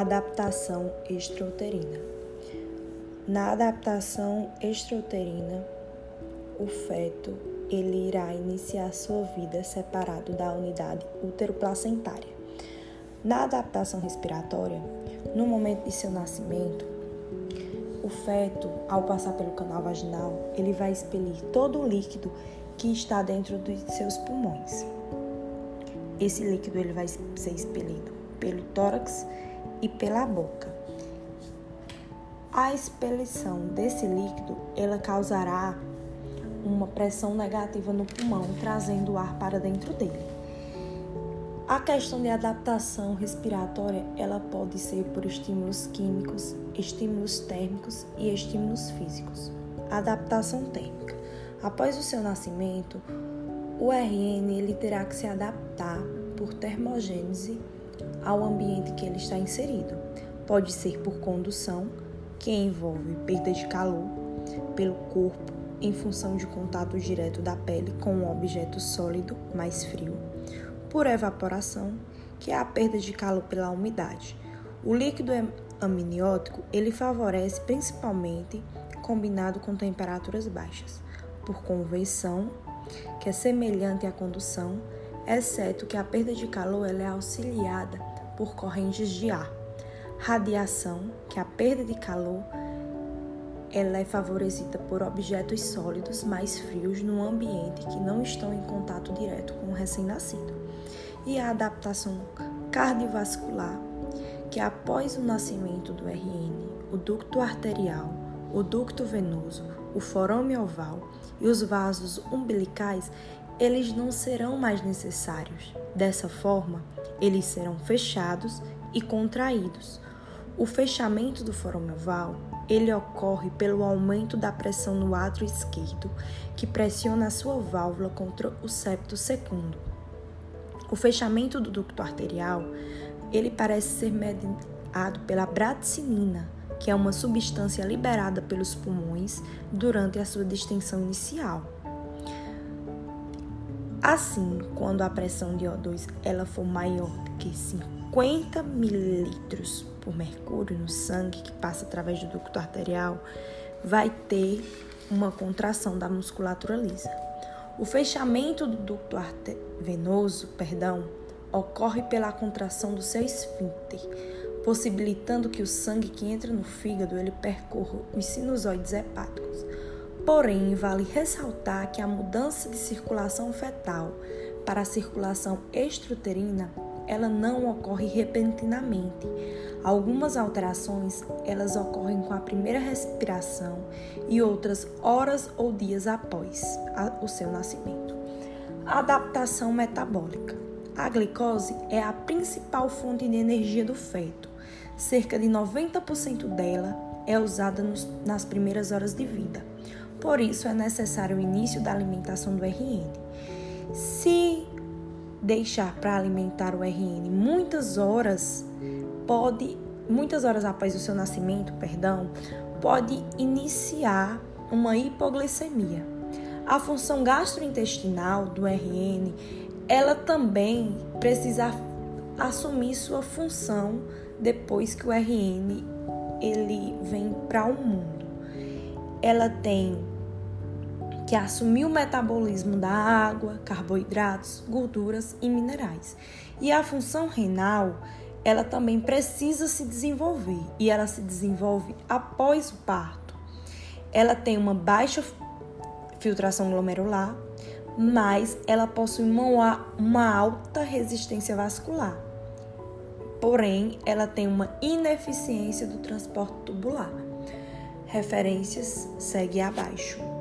Adaptação extrauterina. Na adaptação extrauterina, o feto ele irá iniciar sua vida separado da unidade útero-placentária. Na adaptação respiratória, no momento de seu nascimento, o feto, ao passar pelo canal vaginal, ele vai expelir todo o líquido que está dentro dos seus pulmões. Esse líquido ele vai ser expelido pelo tórax e pela boca. A expelição desse líquido, ela causará uma pressão negativa no pulmão, trazendo o ar para dentro dele. A questão de adaptação respiratória, ela pode ser por estímulos químicos, estímulos térmicos e estímulos físicos. Adaptação térmica. Após o seu nascimento, o RN ele terá que se adaptar por termogênese ao ambiente que ele está inserido. Pode ser por condução, que envolve perda de calor, pelo corpo, em função de contato direto da pele com um objeto sólido mais frio, por evaporação, que é a perda de calor pela umidade. O líquido amniótico ele favorece principalmente combinado com temperaturas baixas, por convecção, que é semelhante à condução, exceto que a perda de calor é auxiliada por correntes de ar. Radiação, que é a perda de calor, ela é favorecida por objetos sólidos mais frios no ambiente que não estão em contato direto com o recém-nascido. E a adaptação cardiovascular, que após o nascimento do RN, o ducto arterial, o ducto venoso, o forame oval e os vasos umbilicais, eles não serão mais necessários. Dessa forma, eles serão fechados e contraídos. O fechamento do forame oval ele ocorre pelo aumento da pressão no átrio esquerdo, que pressiona a sua válvula contra o septo secundo. O fechamento do ducto arterial, ele parece ser mediado pela bradicinina, que é uma substância liberada pelos pulmões durante a sua distensão inicial. Assim, quando a pressão de O2 ela for maior que 50 mililitros por mercúrio no sangue que passa através do ducto arterial, vai ter uma contração da musculatura lisa. O fechamento do ducto venoso, perdão, ocorre pela contração do seu esfíncter, possibilitando que o sangue que entra no fígado ele percorra os sinusoides hepáticos. Porém, vale ressaltar que a mudança de circulação fetal para a circulação extrauterina ela não ocorre repentinamente. Algumas alterações, elas ocorrem com a primeira respiração e outras horas ou dias após o seu nascimento. Adaptação metabólica. A glicose é a principal fonte de energia do feto. Cerca de 90% dela é usada nos, nas primeiras horas de vida. Por isso é necessário o início da alimentação do RN. Se deixar para alimentar o RN muitas horas pode muitas horas após o seu nascimento, perdão, pode iniciar uma hipoglicemia. A função gastrointestinal do RN, ela também precisa assumir sua função depois que o RN ele vem para o mundo. Ela tem que assumir o metabolismo da água, carboidratos, gorduras e minerais. E a função renal, ela também precisa se desenvolver e ela se desenvolve após o parto. Ela tem uma baixa filtração glomerular, mas ela possui uma, uma alta resistência vascular. Porém, ela tem uma ineficiência do transporte tubular. Referências segue abaixo.